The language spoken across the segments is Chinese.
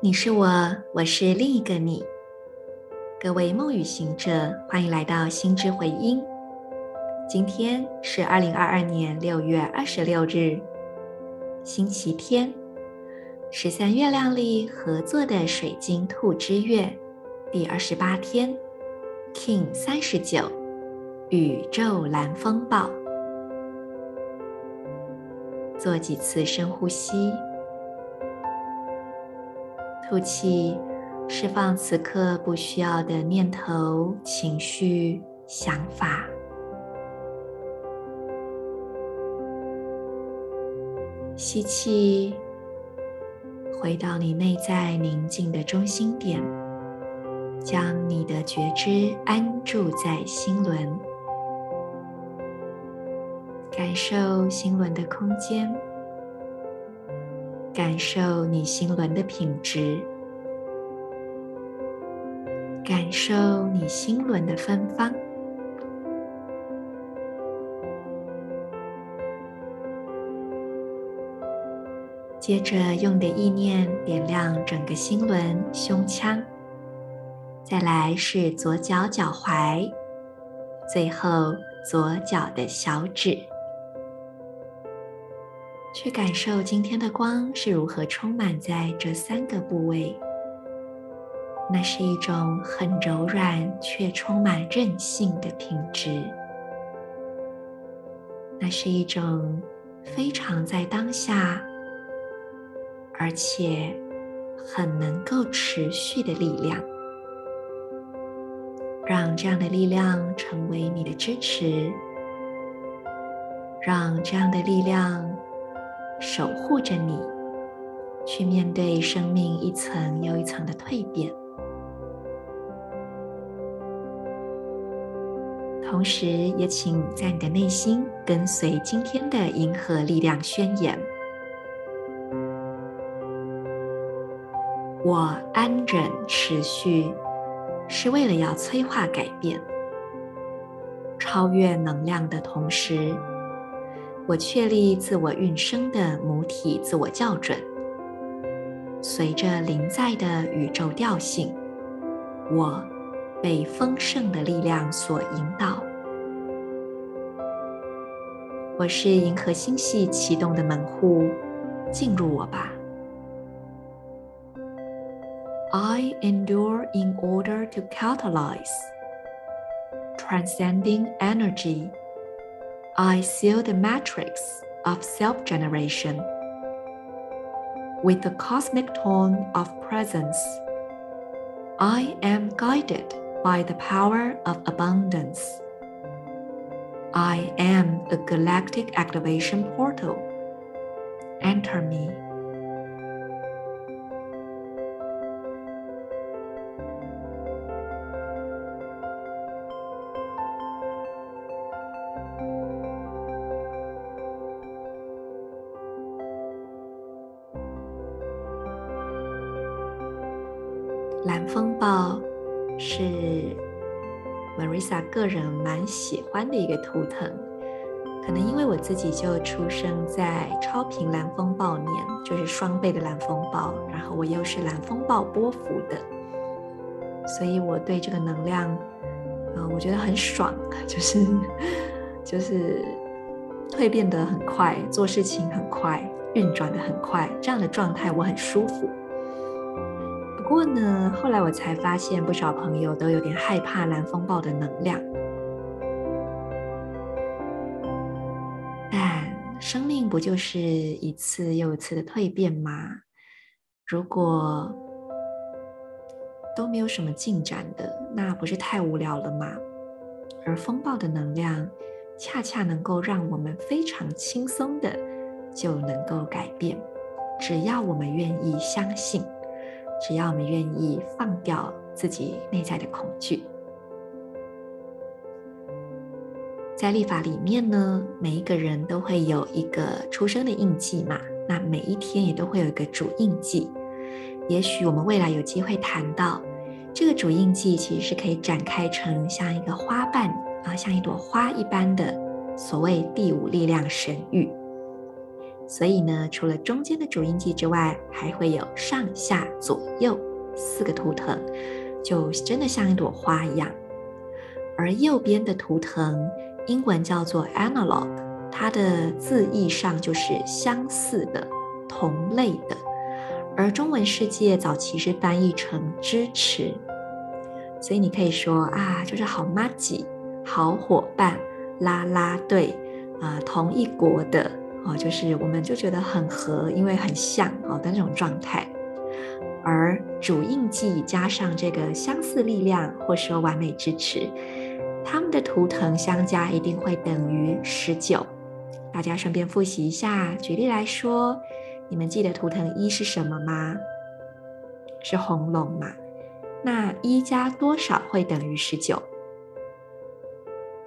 你是我，我是另一个你。各位梦与行者，欢迎来到心之回音。今天是二零二二年六月二十六日，星期天，十三月亮里合作的水晶兔之月第二十八天，King 三十九，宇宙蓝风暴。做几次深呼吸。吐气，释放此刻不需要的念头、情绪、想法。吸气，回到你内在宁静的中心点，将你的觉知安住在心轮，感受心轮的空间。感受你心轮的品质，感受你心轮的芬芳。接着，用的意念点亮整个心轮、胸腔，再来是左脚脚踝，最后左脚的小指。去感受今天的光是如何充满在这三个部位。那是一种很柔软却充满韧性的品质。那是一种非常在当下，而且很能够持续的力量。让这样的力量成为你的支持，让这样的力量。守护着你，去面对生命一层又一层的蜕变，同时也请在你的内心跟随今天的银河力量宣言：我安忍持续，是为了要催化改变，超越能量的同时。我确立自我运生的母体自我校准，随着临在的宇宙调性，我被丰盛的力量所引导。我是银河星系启动的门户，进入我吧。I endure in order to catalyze, transcending energy. I seal the matrix of self-generation with the cosmic tone of presence. I am guided by the power of abundance. I am a galactic activation portal. Enter me. 蓝风暴是 Marisa 个人蛮喜欢的一个图腾，可能因为我自己就出生在超频蓝风暴年，就是双倍的蓝风暴，然后我又是蓝风暴波幅的，所以我对这个能量，呃，我觉得很爽，就是就是蜕变得很快，做事情很快，运转得很快，这样的状态我很舒服。不过呢，后来我才发现，不少朋友都有点害怕蓝风暴的能量。但生命不就是一次又一次的蜕变吗？如果都没有什么进展的，那不是太无聊了吗？而风暴的能量，恰恰能够让我们非常轻松的就能够改变，只要我们愿意相信。只要我们愿意放掉自己内在的恐惧，在历法里面呢，每一个人都会有一个出生的印记嘛，那每一天也都会有一个主印记。也许我们未来有机会谈到这个主印记，其实是可以展开成像一个花瓣啊，像一朵花一般的所谓第五力量神域。所以呢，除了中间的主音记之外，还会有上下左右四个图腾，就真的像一朵花一样。而右边的图腾，英文叫做 analog，它的字义上就是相似的、同类的。而中文世界早期是翻译成支持，所以你可以说啊，就是好麻吉、好伙伴、啦啦队啊、同一国的哦，就是我们就觉得很合，因为很像哦的那种状态。而主印记加上这个相似力量，或说完美支持，它们的图腾相加一定会等于十九。大家顺便复习一下，举例来说。你们记得图腾一是什么吗？是红龙嘛？那一加多少会等于十九？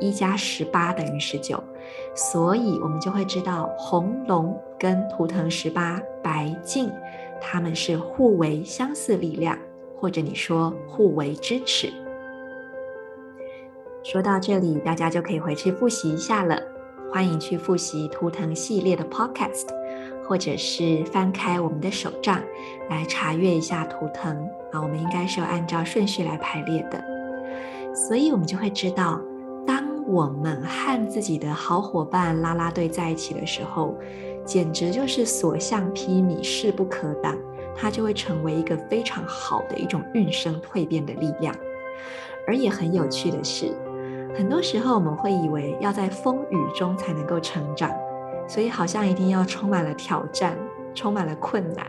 一加十八等于十九，所以我们就会知道红龙跟图腾十八白镜，他们是互为相似力量，或者你说互为支持。说到这里，大家就可以回去复习一下了。欢迎去复习图腾系列的 Podcast。或者是翻开我们的手账来查阅一下图腾啊，我们应该是要按照顺序来排列的，所以我们就会知道，我们和自己的好伙伴拉拉队在一起的时候，简直就是所向披靡、势不可挡，它就会成为一个非常好的一种运生蜕变的力量。而也很有趣的是，很多时候我们会以为要在风雨中才能够成长。所以好像一定要充满了挑战，充满了困难，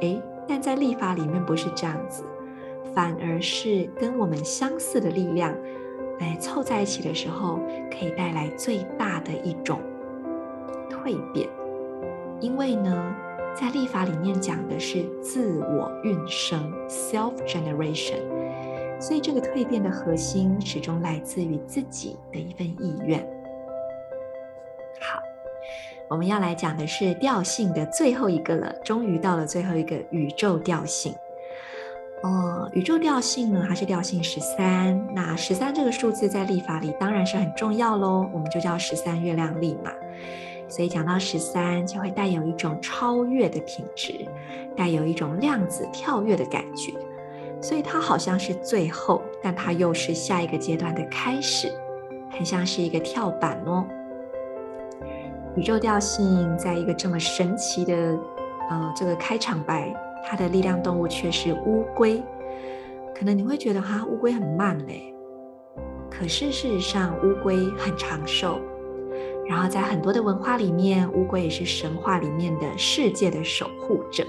诶，但在历法里面不是这样子，反而是跟我们相似的力量，来凑在一起的时候，可以带来最大的一种蜕变。因为呢，在历法里面讲的是自我运生 （self generation），所以这个蜕变的核心始终来自于自己的一份意愿。好我们要来讲的是调性的最后一个了，终于到了最后一个宇宙调性。哦，宇宙调性呢，它是调性十三。那十三这个数字在历法里当然是很重要喽，我们就叫十三月亮历嘛。所以讲到十三，就会带有一种超越的品质，带有一种量子跳跃的感觉。所以它好像是最后，但它又是下一个阶段的开始，很像是一个跳板哦。宇宙调性在一个这么神奇的，呃，这个开场白，它的力量动物却是乌龟。可能你会觉得哈，乌龟很慢嘞。可是事实上，乌龟很长寿。然后在很多的文化里面，乌龟也是神话里面的世界的守护者。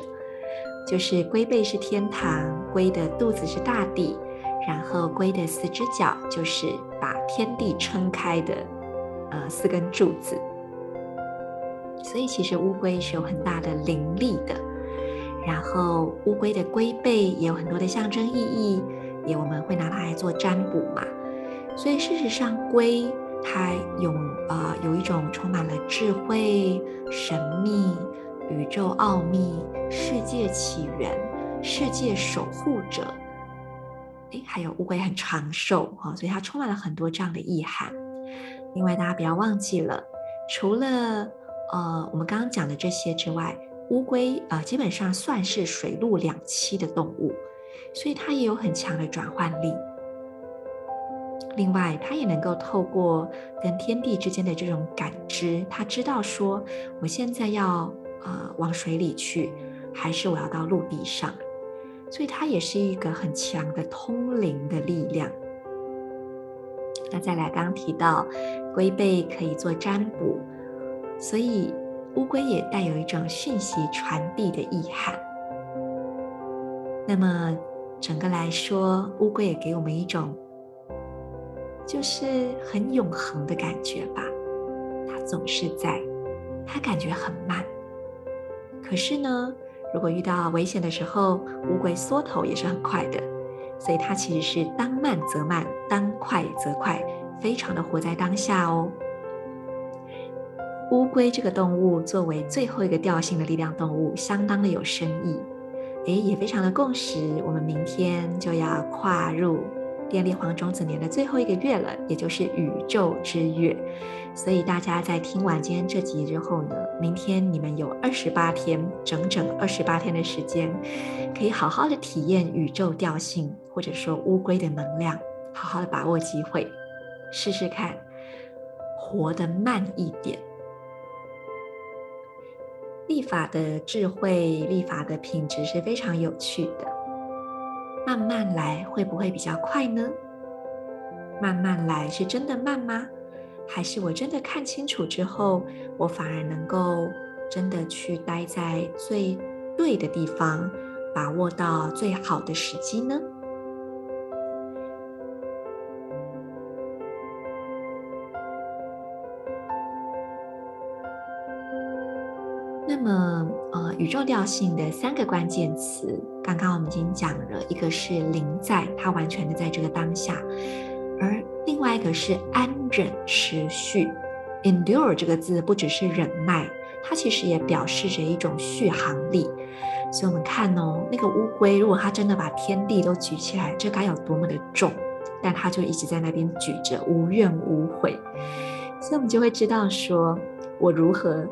就是龟背是天堂，龟的肚子是大地，然后龟的四只脚就是把天地撑开的，呃，四根柱子。所以其实乌龟是有很大的灵力的，然后乌龟的龟背也有很多的象征意义，也我们会拿它来做占卜嘛。所以事实上，龟它有呃有一种充满了智慧、神秘、宇宙奥秘、世界起源、世界守护者。诶，还有乌龟很长寿哈，所以它充满了很多这样的意涵。另外，大家不要忘记了，除了呃，我们刚刚讲的这些之外，乌龟啊、呃，基本上算是水陆两栖的动物，所以它也有很强的转换力。另外，它也能够透过跟天地之间的这种感知，它知道说，我现在要呃往水里去，还是我要到陆地上，所以它也是一个很强的通灵的力量。那再来，刚刚提到龟背可以做占卜。所以，乌龟也带有一种讯息传递的意涵。那么，整个来说，乌龟也给我们一种就是很永恒的感觉吧。它总是在，它感觉很慢。可是呢，如果遇到危险的时候，乌龟缩头也是很快的。所以，它其实是当慢则慢，当快则快，非常的活在当下哦。乌龟这个动物作为最后一个调性的力量动物，相当的有深意，诶，也非常的共识。我们明天就要跨入电力黄种子年的最后一个月了，也就是宇宙之月。所以大家在听完今天这集之后呢，明天你们有二十八天，整整二十八天的时间，可以好好的体验宇宙调性，或者说乌龟的能量，好好的把握机会，试试看，活得慢一点。立法的智慧，立法的品质是非常有趣的。慢慢来会不会比较快呢？慢慢来是真的慢吗？还是我真的看清楚之后，我反而能够真的去待在最对的地方，把握到最好的时机呢？宇宙调性的三个关键词，刚刚我们已经讲了，一个是临在，它完全的在这个当下；而另外一个是安忍持续，endure 这个字不只是忍耐，它其实也表示着一种续航力。所以，我们看哦，那个乌龟，如果它真的把天地都举起来，这该有多么的重？但它就一直在那边举着，无怨无悔。所以，我们就会知道说，我如何。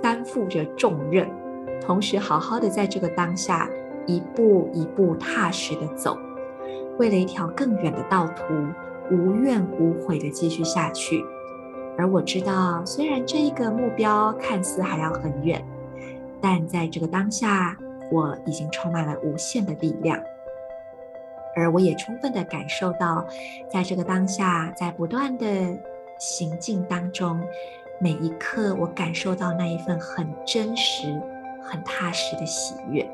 担负着重任，同时好好的在这个当下一步一步踏实的走，为了一条更远的道途，无怨无悔的继续下去。而我知道，虽然这一个目标看似还要很远，但在这个当下，我已经充满了无限的力量。而我也充分的感受到，在这个当下，在不断的行进当中。每一刻，我感受到那一份很真实、很踏实的喜悦。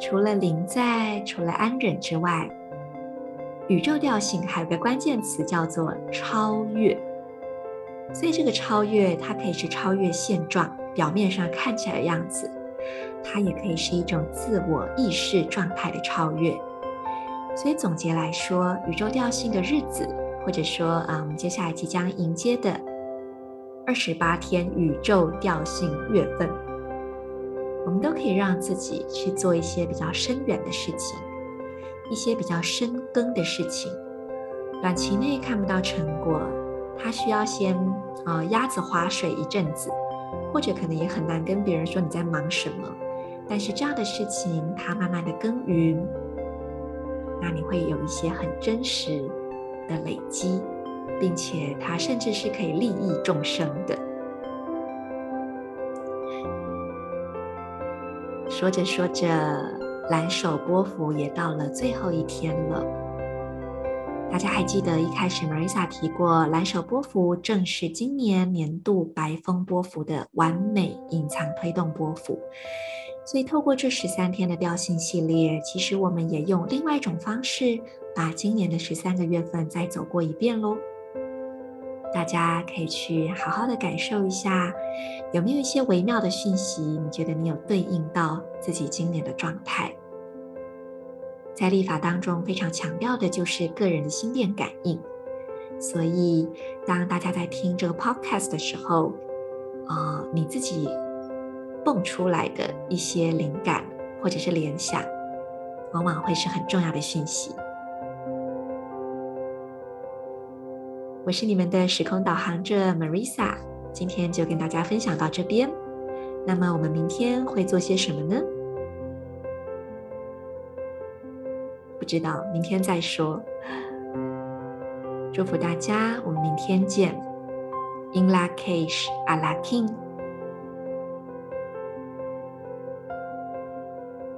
除了临在，除了安忍之外，宇宙调性还有个关键词叫做超越。所以，这个超越，它可以是超越现状，表面上看起来的样子；它也可以是一种自我意识状态的超越。所以，总结来说，宇宙调性的日子。或者说，啊，我们接下来即将迎接的二十八天宇宙调性月份，我们都可以让自己去做一些比较深远的事情，一些比较深耕的事情。短期内看不到成果，它需要先啊鸭子划水一阵子，或者可能也很难跟别人说你在忙什么。但是这样的事情，它慢慢的耕耘，那你会有一些很真实。的累积，并且它甚至是可以利益众生的。说着说着，蓝手波幅也到了最后一天了。大家还记得一开始 Marisa 提过，蓝手波幅正是今年年度白风波幅的完美隐藏推动波幅。所以，透过这十三天的调性系列，其实我们也用另外一种方式，把今年的十三个月份再走过一遍喽。大家可以去好好的感受一下，有没有一些微妙的讯息，你觉得你有对应到自己今年的状态？在历法当中，非常强调的就是个人的心电感应。所以，当大家在听这个 podcast 的时候，啊、呃，你自己。蹦出来的一些灵感或者是联想，往往会是很重要的讯息。我是你们的时空导航者 Marisa，今天就跟大家分享到这边。那么我们明天会做些什么呢？不知道，明天再说。祝福大家，我们明天见。In La Cage, Alakim